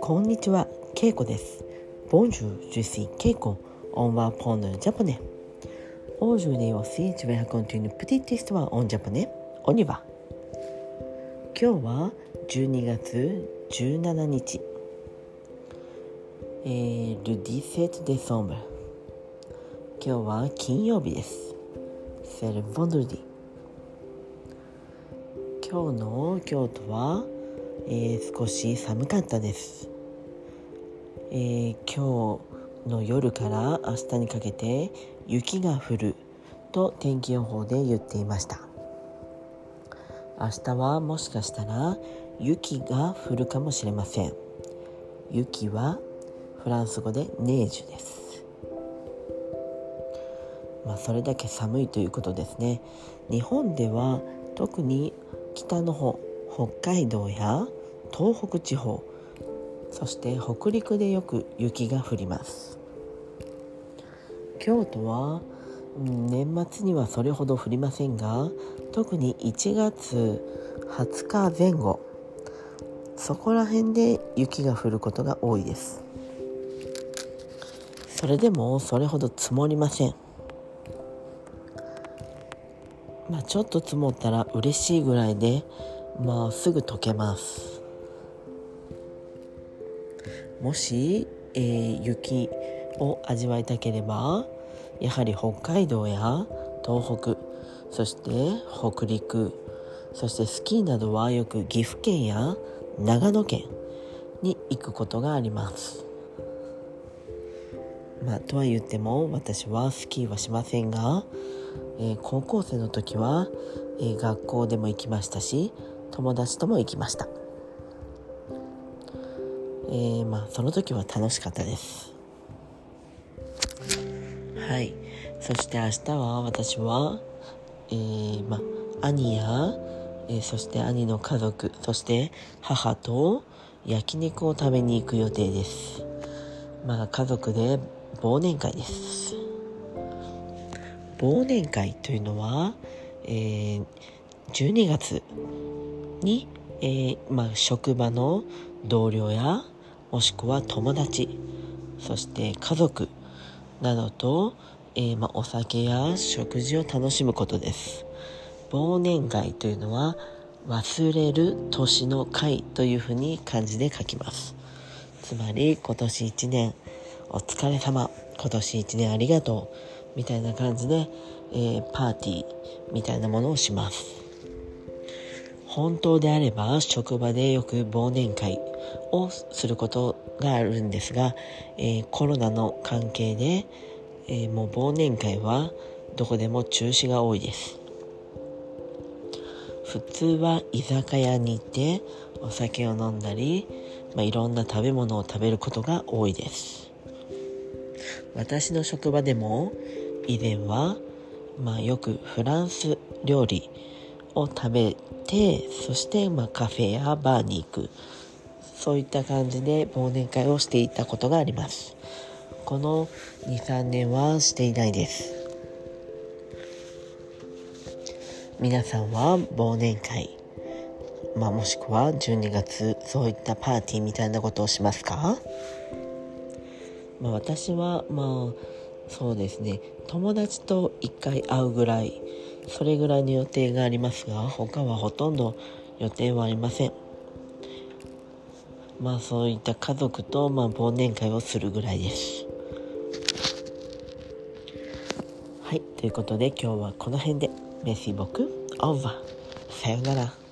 こんにちは、ケイコです。Bonjour, je suis Keiko. On va prendre le japonais. Aujourd'hui aussi, je vais raconter une petite histoire en japonais. On y va. 今日は12月17日。えー、le 17 décembre。今日は金曜日です。C'est le vendredi。今日の京都は、えー少し寒かったです。えー今日の夜から明日にかけて雪が降ると天気予報で言っていました。明日はもしかしたら雪が降るかもしれません。雪はフランス語でネージュです。まあそれだけ寒いということですね。日本では特に北の方北海道や東北地方そして北陸でよく雪が降ります。京都は年末にはそれほど降りませんが特に1月20日前後そこら辺で雪が降ることが多いです。それでもそれほど積もりません。まあちょっと積もったら嬉しいぐらいでまあすぐ溶けます。もし、えー雪を味わいたければやはり北海道や東北そして北陸そしてスキーなどはよく岐阜県や長野県に行くことがあります。まあとは言っても私はスキーはしませんが、えー高校生の時は、えー学校でも行きましたし友達とも行きました。えーまあその時は楽しかったです。はい。そして明日は私は、えーまあ兄や、えーそして兄の家族そして母と焼肉を食べに行く予定です。まあ家族で忘年会です。忘年会というのは、えー12月に、えーまあ、職場の同僚やもしくは友達そして家族などと、えーまあ、お酒や食事を楽しむことです。忘年会というのは忘れる年の会というふうに漢字で書きます。つまり今年1年お疲れ様。今年1年ありがとう。みたいな感じで、えーパーティーみたいなものをします。本当であれば職場でよく忘年会をすることがあるんですが、えーコロナの関係で、えーもう忘年会はどこでも中止が多いです。普通は居酒屋に行ってお酒を飲んだり、まあ、いろんな食べ物を食べることが多いです。私の職場でも以前は、まあ、よくフランス料理を食べてそしてまあカフェやバーに行く。そういった感じで忘年会をしていたことがあります。この23年はしていないです。皆さんは忘年会。まあもしくは12月そういったパーティーみたいなことをしますか？まあ私はまあそうですね。友達と一回会うぐらいそれぐらいの予定がありますが他はほとんど予定はありません。まあそういった家族とまあ忘年会をするぐらいです。はい。ということで今日はこの辺で。メシボクオーバー。さようなら。